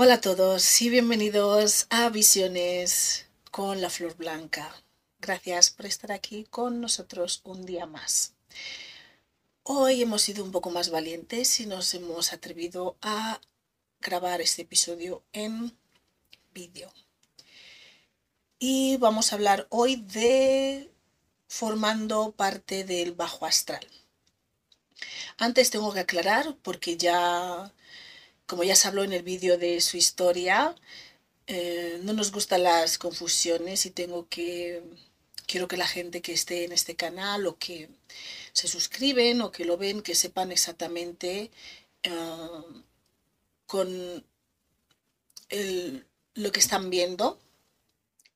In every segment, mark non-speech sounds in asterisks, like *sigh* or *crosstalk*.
Hola a todos y bienvenidos a Visiones con la Flor Blanca. Gracias por estar aquí con nosotros un día más. Hoy hemos sido un poco más valientes y nos hemos atrevido a grabar este episodio en vídeo. Y vamos a hablar hoy de formando parte del bajo astral. Antes tengo que aclarar, porque ya como ya se habló en el vídeo de su historia, eh, no nos gustan las confusiones y tengo que, quiero que la gente que esté en este canal o que se suscriben o que lo ven, que sepan exactamente eh, con lo que están viendo.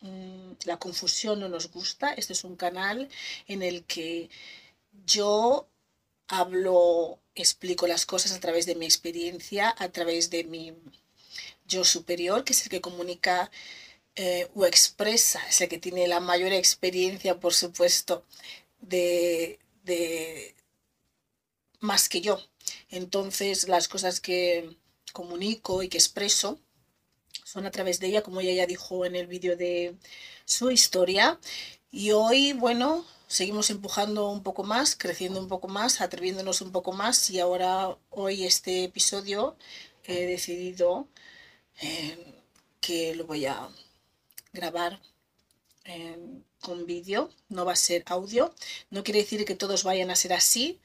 Mm, la confusión no nos gusta. Este es un canal en el que yo hablo, explico las cosas a través de mi experiencia, a través de mi yo superior, que es el que comunica eh, o expresa, es el que tiene la mayor experiencia, por supuesto, de, de más que yo. Entonces, las cosas que comunico y que expreso son a través de ella, como ella ya dijo en el vídeo de su historia. Y hoy, bueno, seguimos empujando un poco más, creciendo un poco más, atreviéndonos un poco más y ahora hoy este episodio he decidido eh, que lo voy a grabar eh, con vídeo, no va a ser audio. No quiere decir que todos vayan a ser así,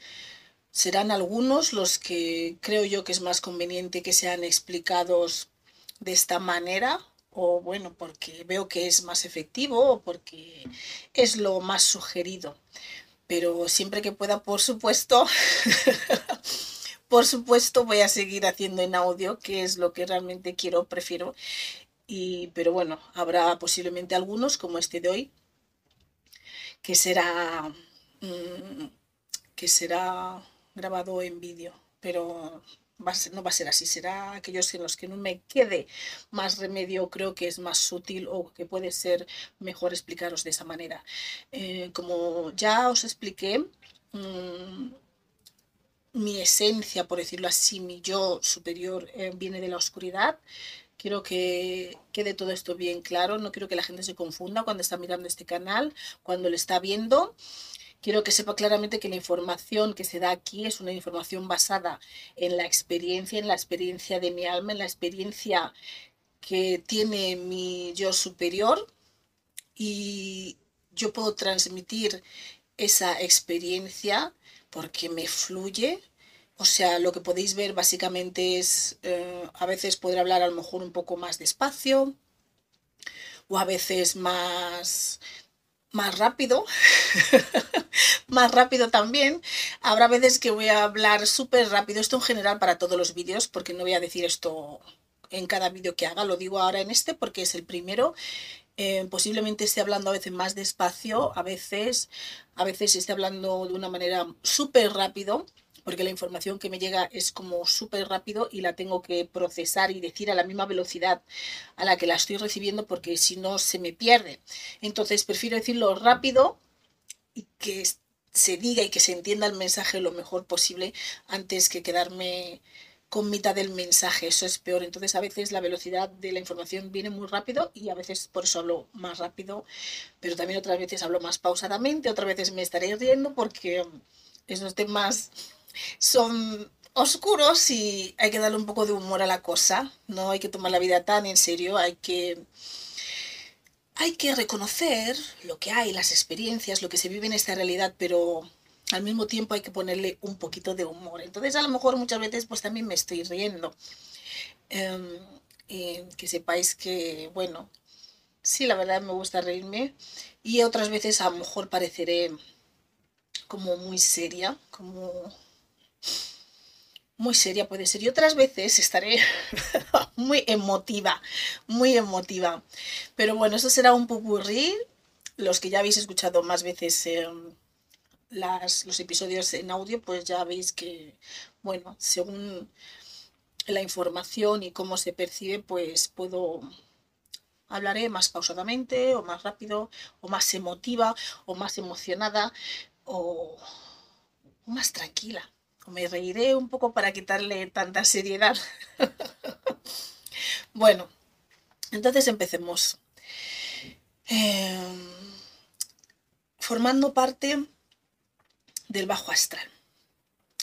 serán algunos los que creo yo que es más conveniente que sean explicados de esta manera o bueno, porque veo que es más efectivo o porque es lo más sugerido. Pero siempre que pueda, por supuesto, *laughs* por supuesto voy a seguir haciendo en audio, que es lo que realmente quiero, prefiero. Y, pero bueno, habrá posiblemente algunos, como este de hoy, que será, mm, que será grabado en vídeo. Pero no va a ser así, será aquellos en los que no me quede más remedio, creo que es más sutil o que puede ser mejor explicaros de esa manera. Eh, como ya os expliqué, mm, mi esencia, por decirlo así, mi yo superior eh, viene de la oscuridad. Quiero que quede todo esto bien claro, no quiero que la gente se confunda cuando está mirando este canal, cuando lo está viendo. Quiero que sepa claramente que la información que se da aquí es una información basada en la experiencia, en la experiencia de mi alma, en la experiencia que tiene mi yo superior y yo puedo transmitir esa experiencia porque me fluye. O sea, lo que podéis ver básicamente es, eh, a veces poder hablar a lo mejor un poco más despacio o a veces más más rápido, *laughs* más rápido también. Habrá veces que voy a hablar súper rápido, esto en general para todos los vídeos, porque no voy a decir esto en cada vídeo que haga, lo digo ahora en este porque es el primero. Eh, posiblemente esté hablando a veces más despacio, a veces, a veces esté hablando de una manera súper rápido porque la información que me llega es como súper rápido y la tengo que procesar y decir a la misma velocidad a la que la estoy recibiendo porque si no se me pierde. Entonces prefiero decirlo rápido y que se diga y que se entienda el mensaje lo mejor posible antes que quedarme con mitad del mensaje, eso es peor. Entonces a veces la velocidad de la información viene muy rápido y a veces por eso hablo más rápido, pero también otras veces hablo más pausadamente, otras veces me estaré riendo porque esos temas son oscuros y hay que darle un poco de humor a la cosa, no hay que tomar la vida tan en serio, hay que hay que reconocer lo que hay, las experiencias, lo que se vive en esta realidad, pero al mismo tiempo hay que ponerle un poquito de humor. Entonces a lo mejor muchas veces pues también me estoy riendo. Em, que sepáis que, bueno, sí, la verdad me gusta reírme y otras veces a lo mejor pareceré como muy seria, como muy seria puede ser. Y otras veces estaré *laughs* muy emotiva, muy emotiva. Pero bueno, eso será un popurrí. Los que ya habéis escuchado más veces em, las, los episodios en audio, pues ya veis que, bueno, según la información y cómo se percibe, pues puedo hablaré más pausadamente o más rápido o más emotiva o más emocionada o más tranquila me reiré un poco para quitarle tanta seriedad. *laughs* bueno, entonces empecemos. Em, formando parte del bajo astral.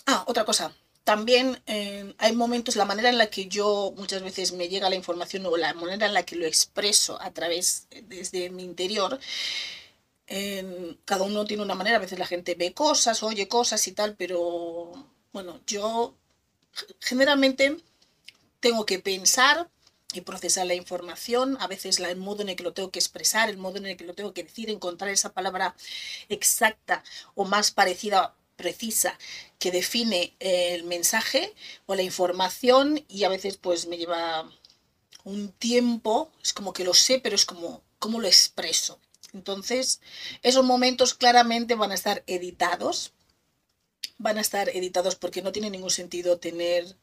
Ah, otra cosa. También em, hay momentos, la manera en la que yo muchas veces me llega la información o la manera en la que lo expreso a través desde mi interior, em, cada uno tiene una manera, a veces la gente ve cosas, oye cosas y tal, pero bueno, yo generalmente tengo que pensar y procesar la información, a veces el modo en el que lo tengo que expresar, el modo en el que lo tengo que decir, encontrar esa palabra exacta o más parecida, precisa, que define el mensaje o la información y a veces pues me lleva un tiempo, es como que lo sé, pero es como cómo lo expreso. Entonces, esos momentos claramente van a estar editados van a estar editados porque no tiene ningún sentido tener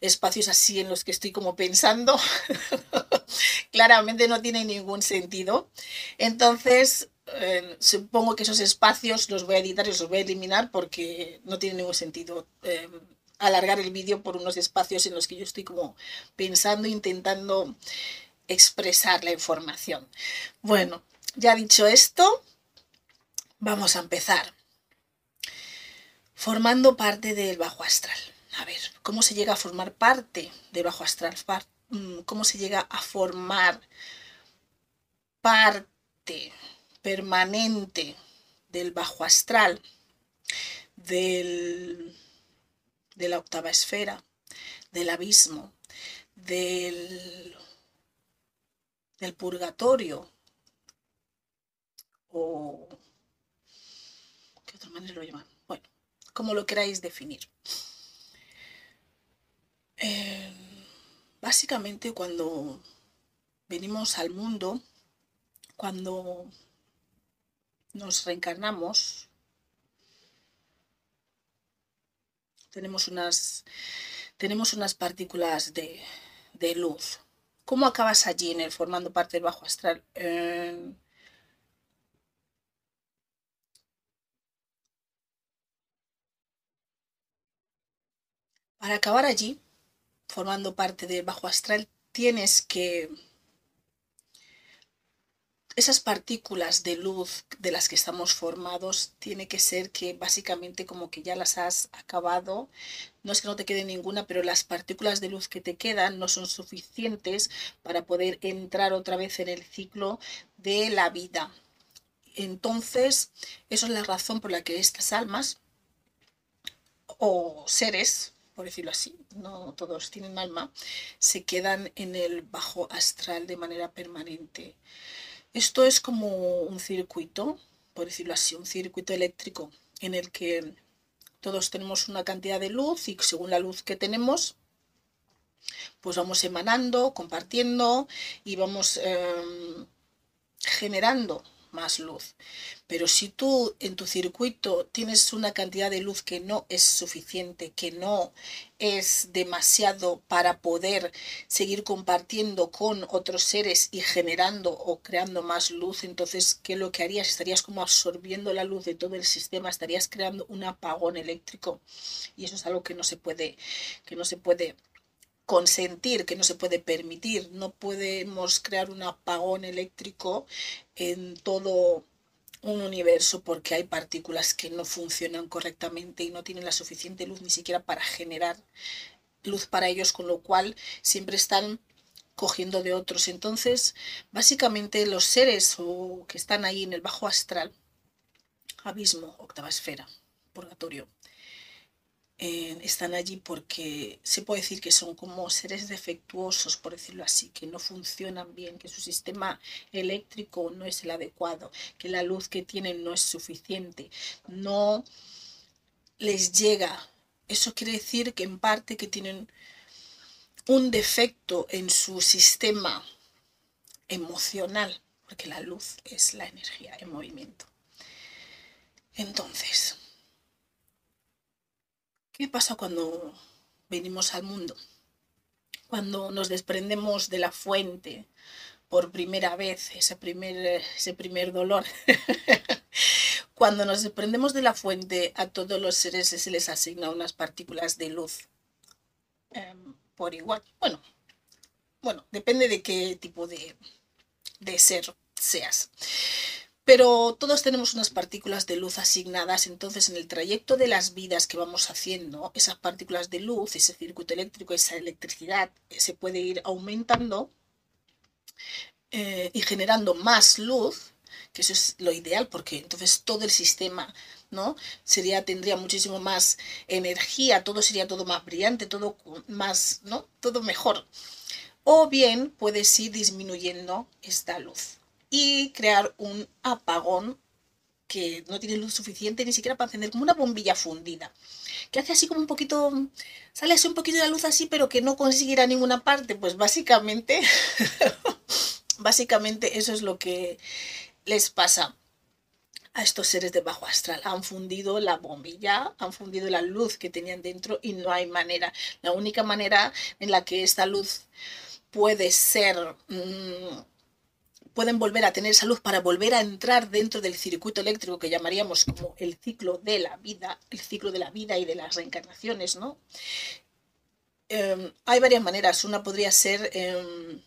espacios así en los que estoy como pensando. *laughs* Claramente no tiene ningún sentido. Entonces, eh, supongo que esos espacios los voy a editar y los voy a eliminar porque no tiene ningún sentido eh, alargar el vídeo por unos espacios en los que yo estoy como pensando, intentando expresar la información. Bueno, ya dicho esto, vamos a empezar formando parte del bajo astral. A ver, ¿cómo se llega a formar parte del bajo astral? Mm, ¿Cómo se llega a formar parte permanente del bajo astral, del, de la octava esfera, del abismo, del, del purgatorio? ¿O qué otra manera lo llaman? Como lo queráis definir. Eh, básicamente cuando venimos al mundo, cuando nos reencarnamos, tenemos unas, tenemos unas partículas de, luz. ¿Cómo acabas allí en el formando parte del bajo astral? Eh, Para acabar allí, formando parte del bajo astral, tienes que... Esas partículas de luz de las que estamos formados, tiene que ser que básicamente como que ya las has acabado. No es que no te quede ninguna, pero las partículas de luz que te quedan no son suficientes para poder entrar otra vez en el ciclo de la vida. Entonces, eso es la razón por la que estas almas o seres por decirlo así, no todos tienen alma, se quedan en el bajo astral de manera permanente. Esto es como un circuito, por decirlo así, un circuito eléctrico en el que todos tenemos una cantidad de luz y según la luz que tenemos, pues vamos emanando, compartiendo y vamos em, generando más luz. Pero si tú en tu circuito tienes una cantidad de luz que no es suficiente, que no es demasiado para poder seguir compartiendo con otros seres y generando o creando más luz, entonces, ¿qué es lo que harías? Estarías como absorbiendo la luz de todo el sistema, estarías creando un apagón eléctrico. Y eso es algo que no se puede, que no se puede consentir, que no se puede permitir. No podemos crear un apagón eléctrico en todo un universo porque hay partículas que no funcionan correctamente y no tienen la suficiente luz ni siquiera para generar luz para ellos, con lo cual siempre están cogiendo de otros. Entonces, básicamente los seres que están ahí en el bajo astral, abismo, octava esfera, purgatorio, eh, están allí porque se puede decir que son como seres defectuosos, por decirlo así, que no funcionan bien, que su sistema eléctrico no es el adecuado, que la luz que tienen no es suficiente, no les llega. Eso quiere decir que en parte que tienen un defecto en su sistema emocional, porque la luz es la energía en movimiento. Entonces, ¿qué pasa cuando venimos al mundo? Cuando nos desprendemos de la fuente por primera vez, ese primer, ese primer dolor. *laughs* cuando nos desprendemos de la fuente, a todos los seres se les asigna unas partículas de luz em, por igual. Bueno, bueno, depende de qué tipo de, de ser seas. Pero todos tenemos unas partículas de luz asignadas, entonces en el trayecto de las vidas que vamos haciendo, esas partículas de luz, ese circuito eléctrico, esa electricidad, se puede ir aumentando eh, y generando más luz, que eso es lo ideal, porque entonces todo el sistema ¿no? Sería, tendría muchísimo más energía, todo sería todo más brillante, todo más, ¿no? Todo mejor. O bien puedes ir disminuyendo esta luz y crear un apagón que no tiene luz suficiente ni siquiera para encender, como una bombilla fundida, que hace así como un poquito, sale así un poquito de la luz así, pero que no consigue ninguna parte, pues básicamente, *laughs* básicamente eso es lo que les pasa a estos seres de bajo astral. Han fundido la bombilla, han fundido la luz que tenían dentro y no hay manera. La única manera en la que esta luz puede ser... Mm, pueden volver a tener esa luz para volver a entrar dentro del circuito eléctrico que llamaríamos como el ciclo de la vida, el ciclo de la vida y de las reencarnaciones, ¿no? Em, hay varias maneras. Una podría ser, em,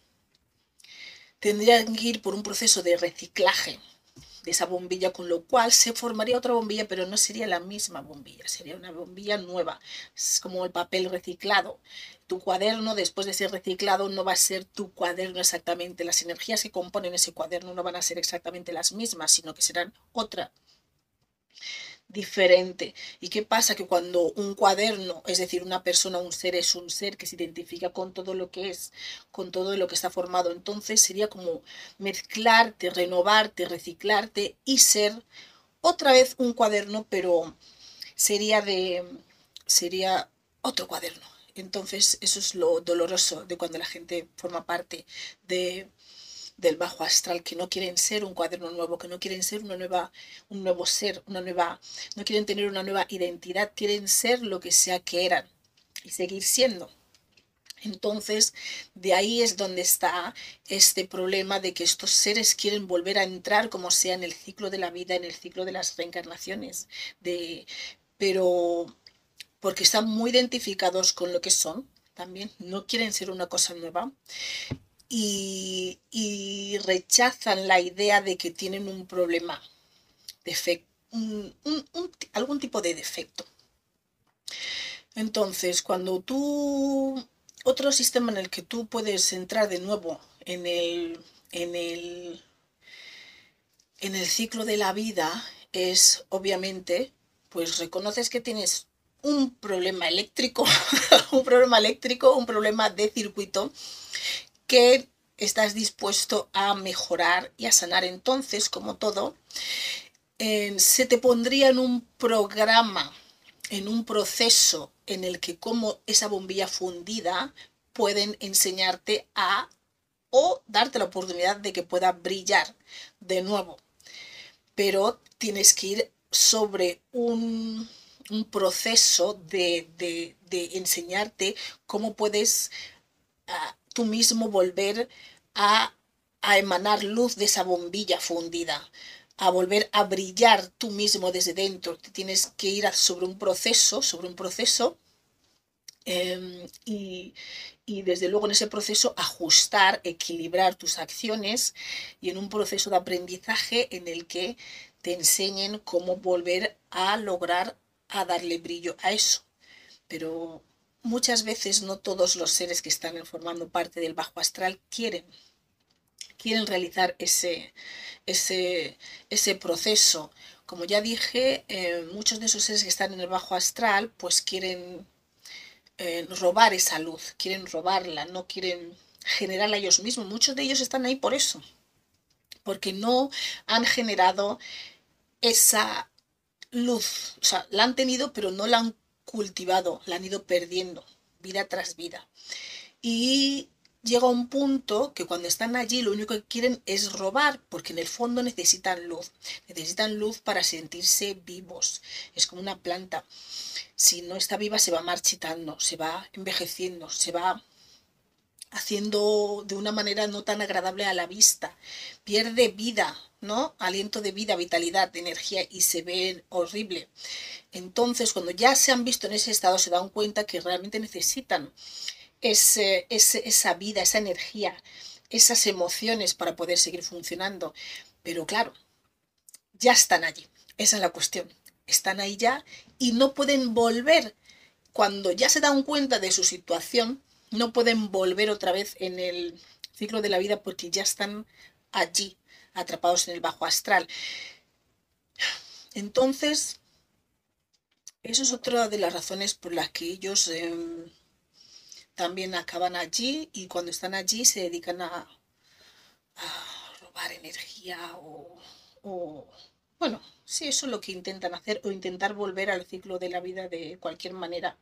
tendrían que ir por un proceso de reciclaje de esa bombilla, con lo cual se formaría otra bombilla, pero no sería la misma bombilla, sería una bombilla nueva. Es como el papel reciclado. Tu cuaderno, después de ser reciclado, no va a ser tu cuaderno exactamente. Las energías que componen ese cuaderno no van a ser exactamente las mismas, sino que serán otra diferente. ¿Y qué pasa? Que cuando un cuaderno, es decir, una persona, un ser, es un ser que se identifica con todo lo que es, con todo lo que está formado, entonces sería como mezclarte, renovarte, reciclarte y ser otra vez un cuaderno, pero sería de, sería otro cuaderno. Entonces, eso es lo doloroso de cuando la gente forma parte de del bajo astral, que no quieren ser un cuaderno nuevo, que no quieren ser una nueva, un nuevo ser, una nueva, no quieren tener una nueva identidad, quieren ser lo que sea que eran y seguir siendo. Entonces, de ahí es donde está este problema de que estos seres quieren volver a entrar como sea en el ciclo de la vida, en el ciclo de las reencarnaciones, de, pero porque están muy identificados con lo que son, también no quieren ser una cosa nueva y, rechazan la idea de que tienen un problema, algún tipo de defecto. Entonces, cuando tú, otro sistema en el que tú puedes entrar de nuevo en el, en el, en el ciclo de la vida es, obviamente, pues reconoces que tienes un problema eléctrico, *laughs* un problema eléctrico, un problema de circuito que estás dispuesto a mejorar y a sanar. Entonces, como todo, se te pondría en un programa, en un proceso en el que como esa bombilla fundida pueden enseñarte a o darte la oportunidad de que pueda brillar de nuevo. Pero tienes que ir sobre un, proceso de, enseñarte cómo puedes ah, tú mismo volver a, emanar luz de esa bombilla fundida, a volver a brillar tú mismo desde dentro. Tienes que ir sobre un proceso, sobre un proceso em, y, y, desde luego en ese proceso ajustar, equilibrar tus acciones y en un proceso de aprendizaje en el que te enseñen cómo volver a lograr a darle brillo a eso. Pero muchas veces no todos los seres que están formando parte del bajo astral quieren quieren realizar ese, ese, ese proceso como ya dije, eh, muchos de esos seres que están en el bajo astral, pues quieren eh, robar esa luz, quieren robarla, no quieren generarla ellos mismos. Muchos de ellos están ahí por eso, porque no han generado esa luz. O sea, la han tenido, pero no la han cultivado, la han ido perdiendo vida tras vida. Y llega un punto que cuando están allí lo único que quieren es robar, porque en el fondo necesitan luz. Necesitan luz para sentirse vivos. Es como una planta. Si no está viva se va marchitando, se va envejeciendo, se va haciendo de una manera no tan agradable a la vista. Pierde vida, ¿no? Aliento de vida, vitalidad, de energía y se ve horrible. Entonces, cuando ya se han visto en ese estado, se dan cuenta que realmente necesitan ese, esa vida, esa energía, esas emociones para poder seguir funcionando. Pero claro, ya están allí. Esa es la cuestión. Están ahí ya y no pueden volver. Cuando ya se dan cuenta de su situación, no pueden volver otra vez en el ciclo de la vida porque ya están allí, atrapados en el bajo astral. Entonces, eso es otra de las razones por las que ellos em, también acaban allí y cuando están allí se dedican a, robar energía o, o, bueno, sí, eso es lo que intentan hacer o intentar volver al ciclo de la vida de cualquier manera,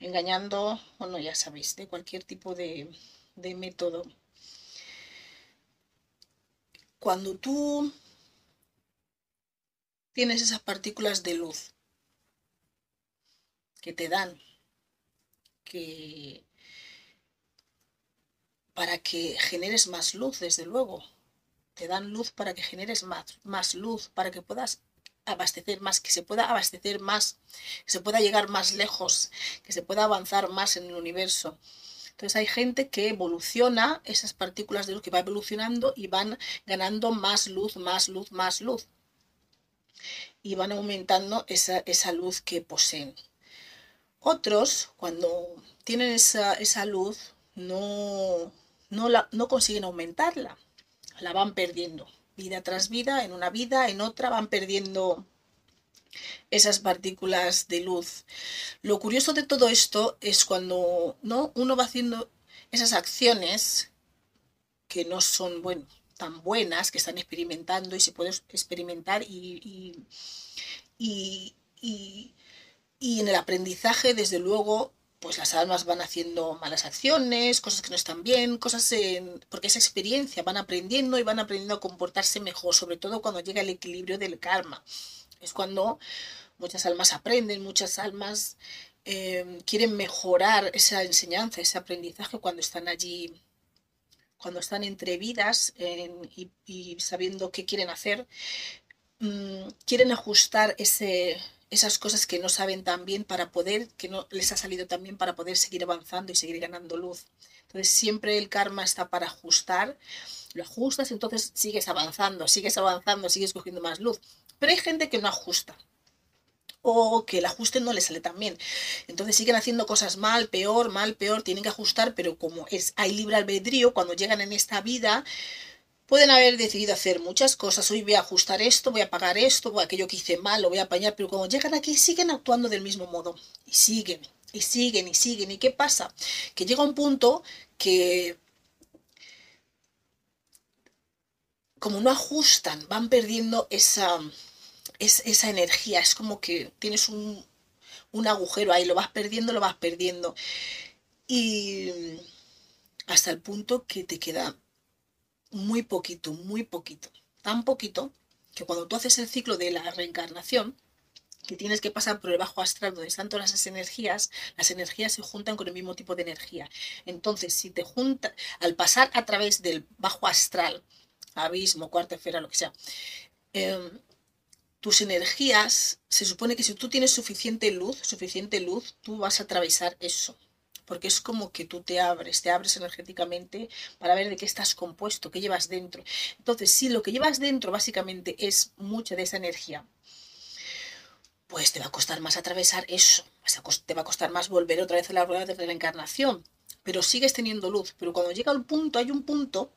engañando, bueno, ya sabéis, de cualquier tipo de, de método. Cuando tú tienes esas partículas de luz que te dan, que para que generes más luz, desde luego. Te dan luz para que generes más, más luz, para que puedas abastecer más, que se pueda abastecer más, que se pueda llegar más lejos, que se pueda avanzar más en el universo. Entonces hay gente que evoluciona esas partículas de luz que va evolucionando y van ganando más luz, más luz, más luz. Y van aumentando esa, esa luz que poseen. Otros, cuando tienen esa, esa luz, no, no, la, no consiguen aumentarla, la van perdiendo. Vida tras vida, en una vida, en otra, van perdiendo esas partículas de luz. Lo curioso de todo esto es cuando ¿no? uno va haciendo esas acciones que no son tan buenas, que están experimentando y se puede experimentar y, y, y, y en el aprendizaje, desde luego, pues las almas van haciendo malas acciones, cosas que no están bien, cosas en, porque esa experiencia van aprendiendo y van aprendiendo a comportarse mejor, sobre todo cuando llega el equilibrio del karma. Es cuando muchas almas aprenden, muchas almas em, quieren mejorar esa enseñanza, ese aprendizaje cuando están allí, cuando están entre vidas y, sabiendo qué quieren hacer, mm, quieren ajustar ese, esas cosas que no saben tan bien para poder, que no les ha salido tan bien para poder seguir avanzando y seguir ganando luz. Entonces siempre el karma está para ajustar, lo ajustas, entonces sigues avanzando, sigues avanzando, sigues cogiendo más luz. Pero hay gente que no ajusta o que el ajuste no les sale tan bien. Entonces siguen haciendo cosas mal, peor, mal, peor, tienen que ajustar, pero como es hay libre albedrío, cuando llegan en esta vida, Pueden haber decidido hacer muchas cosas, hoy voy a ajustar esto, voy a pagar esto, aquello que hice mal, lo voy a apañar, pero cuando llegan aquí siguen actuando del mismo modo y siguen, y siguen, y siguen. ¿Y qué pasa? Que llega un punto que como no ajustan, van perdiendo esa, esa energía, es como que tienes un, un agujero ahí, lo vas perdiendo, lo vas perdiendo. Y hasta el punto que te queda muy poquito, muy poquito. Tan poquito que cuando tú haces el ciclo de la reencarnación, que tienes que pasar por el bajo astral donde están todas esas energías, las energías se juntan con el mismo tipo de energía. Entonces, si te junta, al pasar a través del bajo astral, abismo, cuarta esfera, lo que sea, em, tus energías, se supone que si tú tienes suficiente luz, suficiente luz, tú vas a atravesar eso porque es como que tú te abres, te abres energéticamente para ver de qué estás compuesto, qué llevas dentro. Entonces, si lo que llevas dentro básicamente es mucha de esa energía, pues te va a costar más atravesar eso, te va a costar más volver otra vez a la rueda de la encarnación, pero sigues teniendo luz, pero cuando llega el punto, hay un punto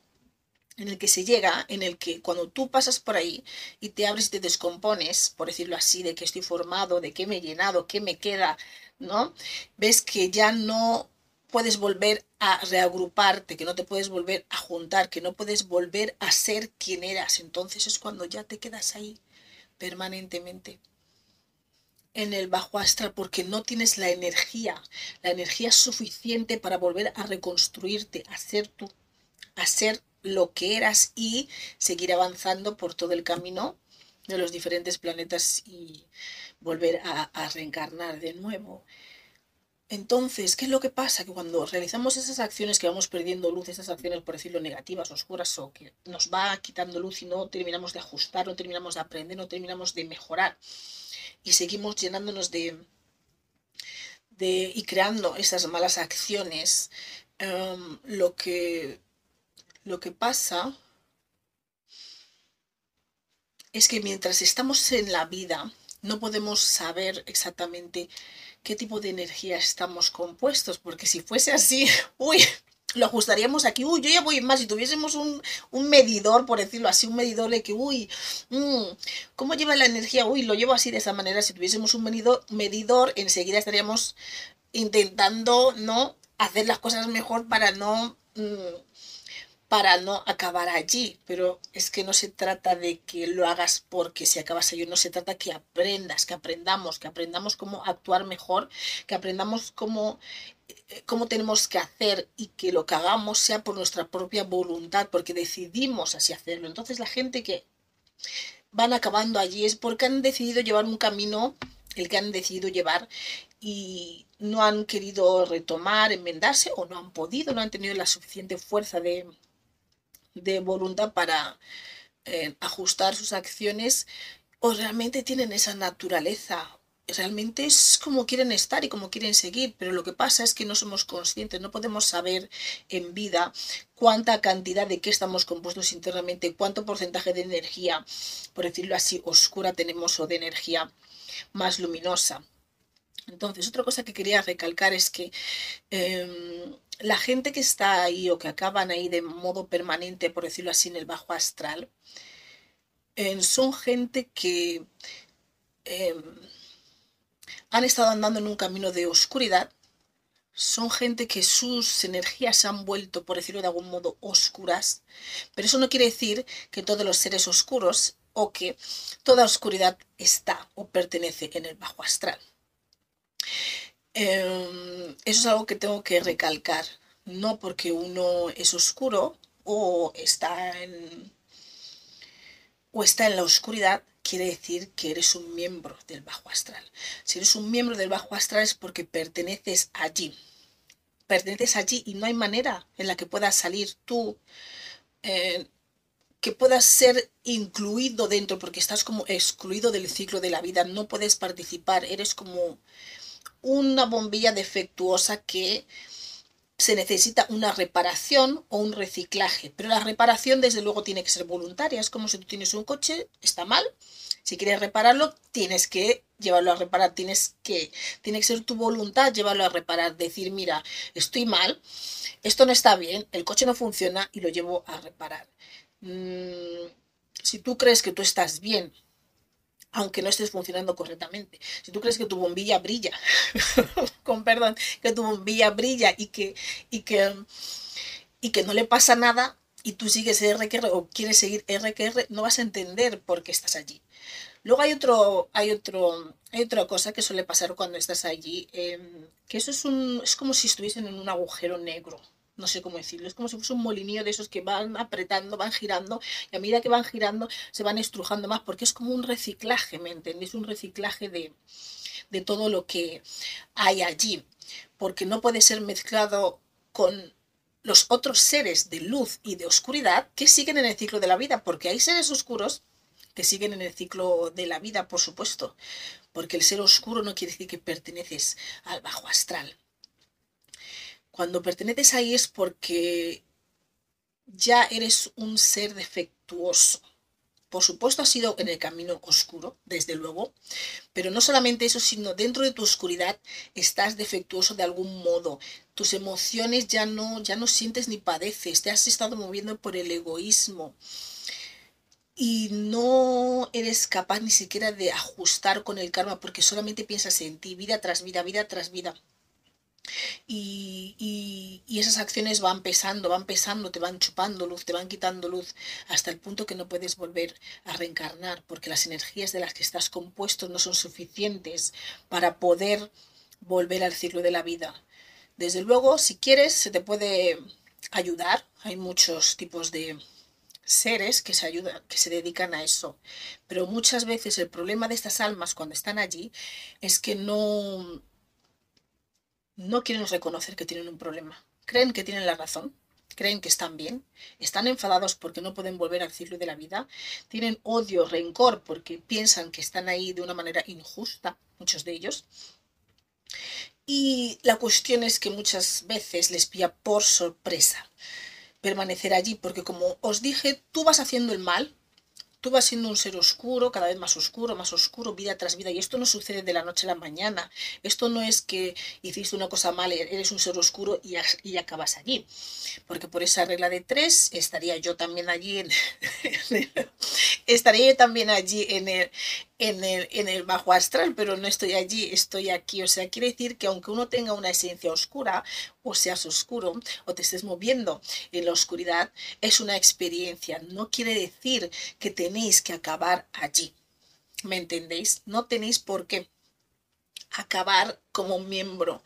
en el que se llega, en el que cuando tú pasas por ahí y te abres y te descompones, por decirlo así, de que estoy formado, de qué me he llenado, qué me queda, ¿no? Ves que ya no puedes volver a reagruparte, que no te puedes volver a juntar, que no puedes volver a ser quien eras. Entonces es cuando ya te quedas ahí permanentemente en el bajo astral porque no tienes la energía, la energía suficiente para volver a reconstruirte, a ser tú, a ser lo que eras y seguir avanzando por todo el camino de los diferentes planetas y volver a, reencarnar de nuevo. Entonces, ¿qué es lo que pasa? Que cuando realizamos esas acciones que vamos perdiendo luz, esas acciones, por decirlo, negativas, oscuras, o que nos va quitando luz y no terminamos de ajustar, no terminamos de aprender, no terminamos de mejorar, y seguimos llenándonos de, de y creando esas malas acciones, em, lo que lo que pasa es que mientras estamos en la vida, no podemos saber exactamente qué tipo de energía estamos compuestos, porque si fuese así, *laughs* uy, lo ajustaríamos aquí, uy, yo ya voy más, si tuviésemos un, medidor, por decirlo así, un medidor de que, uy, mm, ¿cómo lleva la energía? Uy, lo llevo así de esa manera, si tuviésemos un medidor, medidor enseguida estaríamos intentando, ¿no? Hacer las cosas mejor para no... Mm, para no acabar allí, pero es que no se trata de que lo hagas porque si acabas allí, no se trata que aprendas, que aprendamos, que aprendamos cómo actuar mejor, que aprendamos cómo, eh, cómo tenemos que hacer y que lo que hagamos sea por nuestra propia voluntad, porque decidimos así hacerlo. Entonces la gente que van acabando allí es porque han decidido llevar un camino, el que han decidido llevar, y no han querido retomar, enmendarse o no han podido, no han tenido la suficiente fuerza de de voluntad para eh, ajustar sus acciones o realmente tienen esa naturaleza. Realmente es como quieren estar y como quieren seguir, pero lo que pasa es que no somos conscientes, no podemos saber en vida cuánta cantidad de qué estamos compuestos internamente, cuánto porcentaje de energía, por decirlo así, oscura tenemos o de energía más luminosa. Entonces, otra cosa que quería recalcar es que em, la gente que está ahí o que acaban ahí de modo permanente, por decirlo así, en el bajo astral, eh, son gente que em, han estado andando en un camino de oscuridad, son gente que sus energías se han vuelto, por decirlo de algún modo, oscuras, pero eso no quiere decir que todos los seres oscuros o que toda oscuridad está o pertenece en el bajo astral. Em, eso es algo que tengo que recalcar, no porque uno es oscuro o está en, o está en la oscuridad, quiere decir que eres un miembro del bajo astral. Si eres un miembro del bajo astral es porque perteneces allí. Perteneces allí y no hay manera en la que puedas salir tú, eh, que puedas ser incluido dentro, porque estás como excluido del ciclo de la vida, no puedes participar, eres como una bombilla defectuosa que se necesita una reparación o un reciclaje, pero la reparación desde luego tiene que ser voluntaria, es como si tú tienes un coche, está mal, si quieres repararlo, tienes que llevarlo a reparar, tienes que, tiene que ser tu voluntad llevarlo a reparar, decir, mira, estoy mal, esto no está bien, el coche no funciona y lo llevo a reparar. Mm, si tú crees que tú estás bien aunque no estés funcionando correctamente. Si tú crees que tu bombilla brilla, *laughs* con perdón, que tu bombilla brilla y que, y que, y que no le pasa nada y tú sigues RQR o quieres seguir RQR, no vas a entender por qué estás allí. Luego hay otro, hay otro, hay otra cosa que suele pasar cuando estás allí, em, que eso es un, es como si estuviesen en un agujero negro no sé cómo decirlo, es como si fuese un molinillo de esos que van apretando, van girando, y a medida que van girando se van estrujando más, porque es como un reciclaje, ¿me entendéis? Un reciclaje de, de todo lo que hay allí, porque no puede ser mezclado con los otros seres de luz y de oscuridad que siguen en el ciclo de la vida, porque hay seres oscuros que siguen en el ciclo de la vida, por supuesto, porque el ser oscuro no quiere decir que perteneces al bajo astral. Cuando perteneces ahí es porque ya eres un ser defectuoso. Por supuesto, has sido en el camino oscuro, desde luego, pero no solamente eso, sino dentro de tu oscuridad estás defectuoso de algún modo. Tus emociones ya no, ya no sientes ni padeces, te has estado moviendo por el egoísmo y no eres capaz ni siquiera de ajustar con el karma porque solamente piensas en ti, vida tras vida, vida tras vida. Y, esas acciones van pesando, van pesando, te van chupando luz, te van quitando luz, hasta el punto que no puedes volver a reencarnar, porque las energías de las que estás compuesto no son suficientes para poder volver al ciclo de la vida. Desde luego, si quieres, se te puede ayudar. Hay muchos tipos de seres que se ayudan, que se dedican a eso. Pero muchas veces el problema de estas almas cuando están allí es que no no quieren reconocer que tienen un problema. Creen que tienen la razón, creen que están bien, están enfadados porque no pueden volver al ciclo de la vida, tienen odio, rencor porque piensan que están ahí de una manera injusta, muchos de ellos. Y la cuestión es que muchas veces les pilla por sorpresa permanecer allí, porque como os dije, tú vas haciendo el mal, Tú vas siendo un ser oscuro, cada vez más oscuro, más oscuro, vida tras vida. Y esto no sucede de la noche a la mañana. Esto no es que hiciste una cosa mal, eres un ser oscuro y, y acabas allí. Porque por esa regla de tres estaría yo también allí en, *laughs* estaría yo también allí en el, en el, en el bajo astral, pero no estoy allí, estoy aquí. O sea, quiere decir que aunque uno tenga una esencia oscura, o seas oscuro, o te estés moviendo en la oscuridad, es una experiencia. No quiere decir que tenéis que acabar allí. ¿Me entendéis? No tenéis por qué acabar como miembro,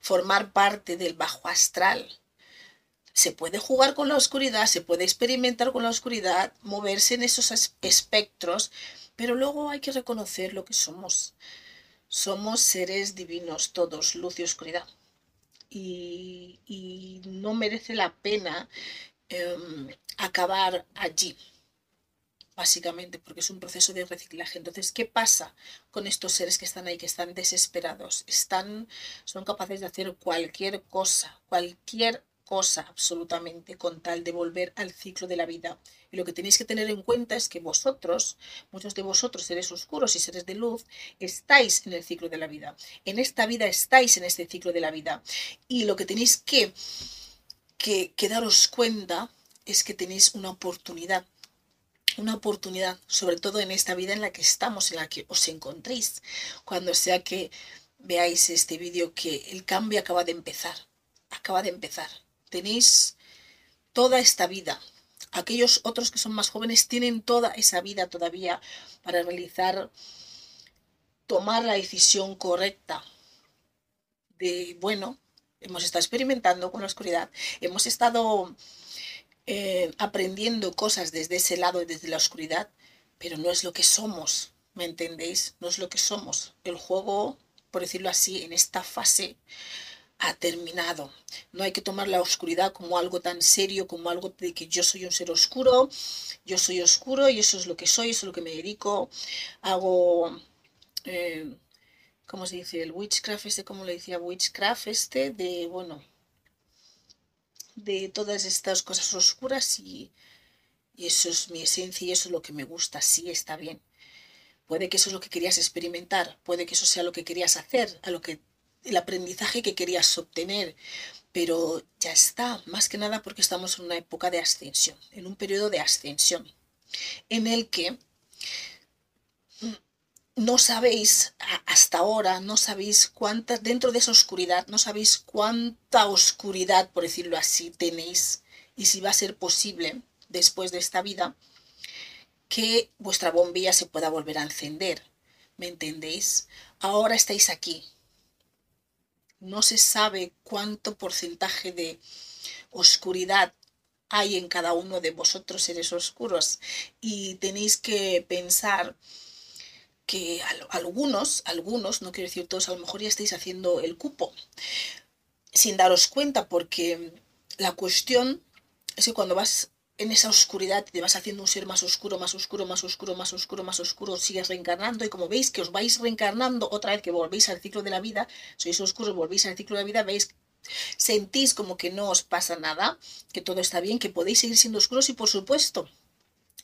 formar parte del bajo astral. Se puede jugar con la oscuridad, se puede experimentar con la oscuridad, moverse en esos espectros, pero luego hay que reconocer lo que somos. Somos seres divinos todos, luz y oscuridad. Y, no merece la pena em, acabar allí, básicamente, porque es un proceso de reciclaje. Entonces, ¿qué pasa con estos seres que están ahí, que están desesperados? Están, son capaces de hacer cualquier cosa, cualquier cosa absolutamente con tal de volver al ciclo de la vida. Y lo que tenéis que tener en cuenta es que vosotros, muchos de vosotros, seres oscuros y seres de luz, estáis en el ciclo de la vida. En esta vida estáis en este ciclo de la vida. Y lo que tenéis que, que, daros cuenta es que tenéis una oportunidad una oportunidad, sobre todo en esta vida en la que estamos, en la que os encontréis, cuando sea que veáis este vídeo que el cambio acaba de empezar, acaba de empezar tenéis toda esta vida. Aquellos otros que son más jóvenes tienen toda esa vida todavía para realizar, tomar la decisión correcta de, bueno, hemos estado experimentando con la oscuridad, hemos estado eh, aprendiendo cosas desde ese lado y desde la oscuridad, pero no es lo que somos, ¿me entendéis? No es lo que somos. El juego, por decirlo así, en esta fase ha terminado. No hay que tomar la oscuridad como algo tan serio, como algo de que yo soy un ser oscuro, yo soy oscuro y eso es lo que soy, eso es lo que me dedico. Hago, eh, ¿cómo se dice? El witchcraft este, como le decía, witchcraft este, de, bueno, de todas estas cosas oscuras y, y eso es mi esencia y eso es lo que me gusta, sí, está bien. Puede que eso es lo que querías experimentar, puede que eso sea lo que querías hacer, a lo que el aprendizaje que querías obtener, pero ya está, más que nada porque estamos en una época de ascensión, en un periodo de ascensión, en el que no sabéis hasta ahora, no sabéis cuántas, dentro de esa oscuridad, no sabéis cuánta oscuridad, por decirlo así, tenéis y si va a ser posible después de esta vida que vuestra bombilla se pueda volver a encender. ¿Me entendéis? Ahora estáis aquí, no se sabe cuánto porcentaje de oscuridad hay en cada uno de vosotros seres oscuros. Y tenéis que pensar que algunos, algunos, no quiero decir todos, a lo mejor ya estáis haciendo el cupo sin daros cuenta porque la cuestión es que cuando vas en esa oscuridad te vas haciendo un ser más oscuro, más oscuro, más oscuro, más oscuro, más oscuro, sigues reencarnando y como veis que os vais reencarnando otra vez que volvéis al ciclo de la vida, sois oscuros, volvéis al ciclo de la vida, veis, sentís como que no os pasa nada, que todo está bien, que podéis seguir siendo oscuros y por supuesto,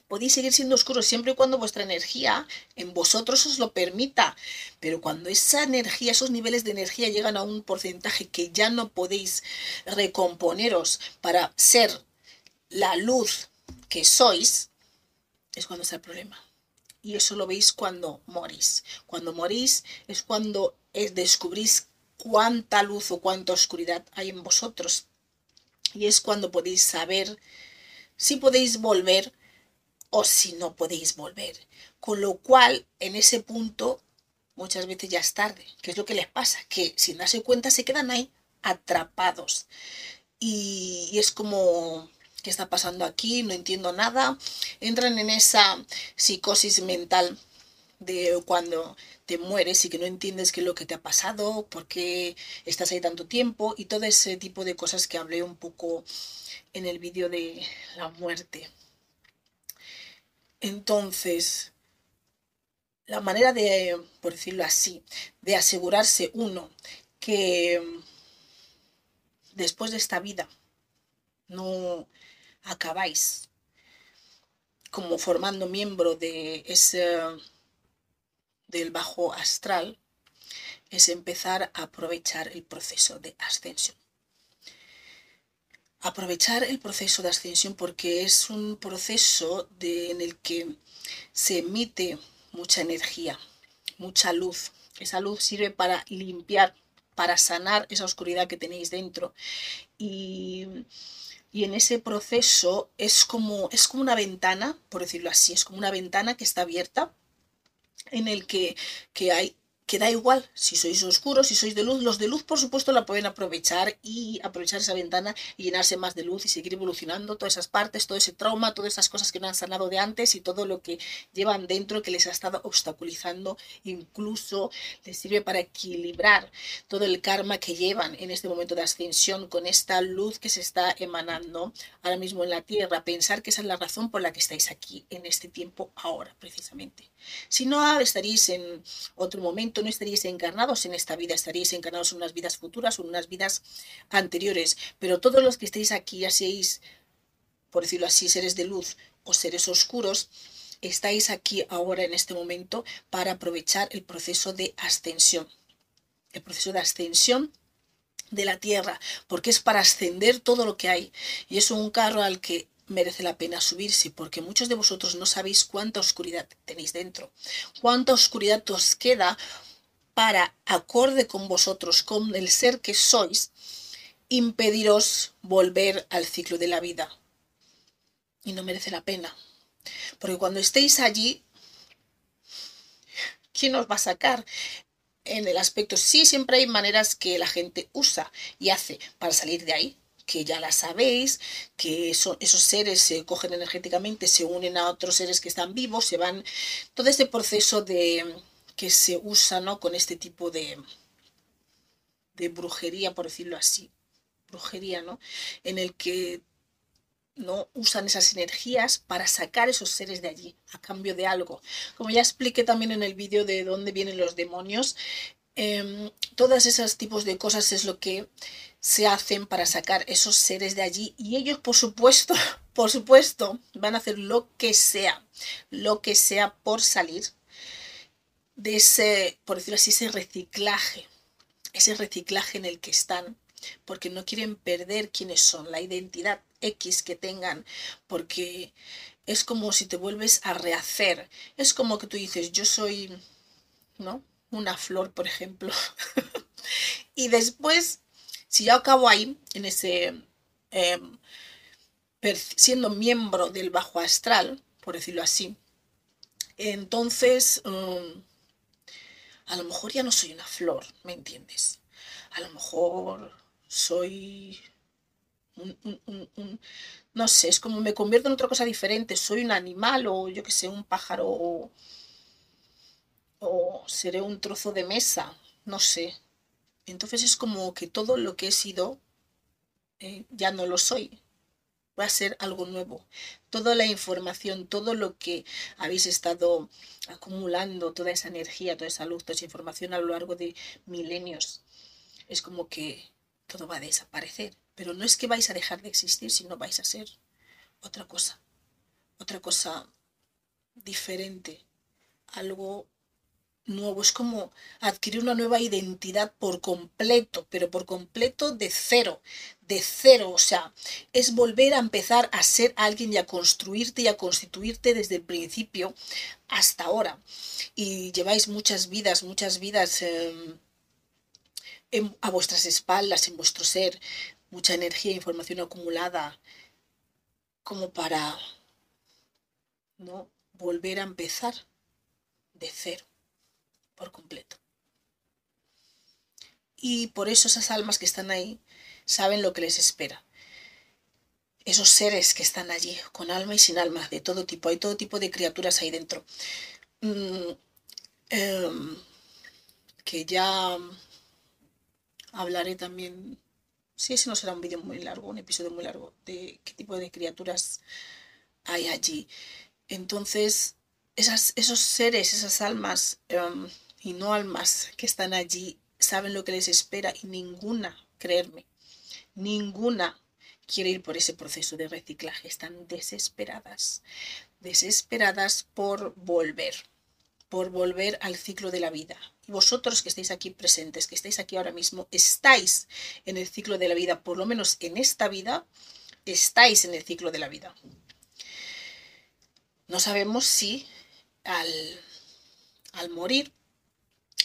podéis seguir siendo oscuros siempre y cuando vuestra energía en vosotros os lo permita. Pero cuando esa energía, esos niveles de energía llegan a un porcentaje que ya no podéis recomponeros para ser la luz que sois, es cuando está el problema. Y eso lo veis cuando morís. Cuando morís es cuando descubrís cuánta luz o cuánta oscuridad hay en vosotros. Y es cuando podéis saber si podéis volver o si no podéis volver. Con lo cual, en ese punto, muchas veces ya es tarde. ¿Qué es lo que les pasa? Que sin darse cuenta se quedan ahí atrapados. Y, es como, ¿qué está pasando aquí? No entiendo nada. Entran en esa psicosis mental de cuando te mueres y que no entiendes qué es lo que te ha pasado, por qué estás ahí tanto tiempo y todo ese tipo de cosas que hablé un poco en el vídeo de la muerte. Entonces, la manera de, por decirlo así, de asegurarse uno que después de esta vida no acabáis como formando miembro de ese del bajo astral es empezar a aprovechar el proceso de ascensión. Aprovechar el proceso de ascensión porque es un proceso en el que se emite mucha energía, mucha luz. Esa luz sirve para limpiar, para sanar esa oscuridad que tenéis dentro. Y, y en ese proceso es como, es como una ventana, por decirlo así, es como una ventana que está abierta en el que, que hay que da igual si sois oscuros, si sois de luz. Los de luz, por supuesto, la pueden aprovechar y aprovechar esa ventana y llenarse más de luz y seguir evolucionando todas esas partes, todo ese trauma, todas esas cosas que no han sanado de antes y todo lo que llevan dentro que les ha estado obstaculizando. Incluso les sirve para equilibrar todo el karma que llevan en este momento de ascensión con esta luz que se está emanando ahora mismo en la Tierra. Pensar que esa es la razón por la que estáis aquí en este tiempo ahora, precisamente. Si no, estaréis en otro momento no estaríais encarnados en esta vida, estaríais encarnados en unas vidas futuras o en unas vidas anteriores. Pero todos los que estéis aquí, ya seáis, por decirlo así, seres de luz o seres oscuros, estáis aquí ahora en este momento para aprovechar el proceso de ascensión. El proceso de ascensión de la tierra, porque es para ascender todo lo que hay. Y es un carro al que merece la pena subirse, porque muchos de vosotros no sabéis cuánta oscuridad tenéis dentro, cuánta oscuridad os queda para, acorde con vosotros, con el ser que sois, impediros volver al ciclo de la vida. Y no merece la pena. Porque cuando estéis allí, ¿quién os va a sacar? En el aspecto, sí, siempre hay maneras que la gente usa y hace para salir de ahí, que ya la sabéis, que esos seres se cogen energéticamente, se unen a otros seres que están vivos, se van. Todo este proceso de, que se usa ¿no? con este tipo de, de brujería, por decirlo así, brujería, ¿no? En el que no usan esas energías para sacar esos seres de allí a cambio de algo. Como ya expliqué también en el vídeo de dónde vienen los demonios, eh, todas esos tipos de cosas es lo que se hacen para sacar esos seres de allí y ellos por supuesto, *laughs* por supuesto, van a hacer lo que sea, lo que sea por salir de ese, por decirlo así, ese reciclaje, ese reciclaje en el que están, porque no quieren perder quiénes son, la identidad X que tengan, porque es como si te vuelves a rehacer, es como que tú dices, yo soy, ¿no? Una flor, por ejemplo, *laughs* y después, si yo acabo ahí, en ese, em, siendo miembro del bajo astral, por decirlo así, entonces... Um, a lo mejor ya no soy una flor, ¿me entiendes? A lo mejor soy un, no sé, es como me convierto en otra cosa diferente, soy un animal o yo que sé, un pájaro o, seré un trozo de mesa, no sé. Entonces es como que todo lo que he sido eh, ya no lo soy, va a ser algo nuevo. Toda la información, todo lo que habéis estado acumulando, toda esa energía, toda esa luz, toda esa información a lo largo de milenios, es como que todo va a desaparecer. Pero no es que vais a dejar de existir, sino vais a ser otra cosa. Otra cosa diferente, algo nuevo, es como adquirir una nueva identidad por completo, pero por completo de cero, de cero, o sea, es volver a empezar a ser alguien y a construirte y a constituirte desde el principio hasta ahora. Y lleváis muchas vidas, muchas vidas em, a vuestras espaldas, en vuestro ser, mucha energía e información acumulada como para no volver a empezar de cero por completo. Y por eso esas almas que están ahí saben lo que les espera. Esos seres que están allí, con alma y sin alma, de todo tipo, hay todo tipo de criaturas ahí dentro. Mm, em, que ya hablaré también, sí, ese no será un vídeo muy largo, un episodio muy largo, de qué tipo de criaturas hay allí. Entonces, esas, esos seres, esas almas, em, y no almas que están allí saben lo que les espera y ninguna, creerme, ninguna quiere ir por ese proceso de reciclaje. Están desesperadas, desesperadas por volver, por volver al ciclo de la vida. Y vosotros que estáis aquí presentes, que estáis aquí ahora mismo, estáis en el ciclo de la vida, por lo menos en esta vida, estáis en el ciclo de la vida. No sabemos si al, al morir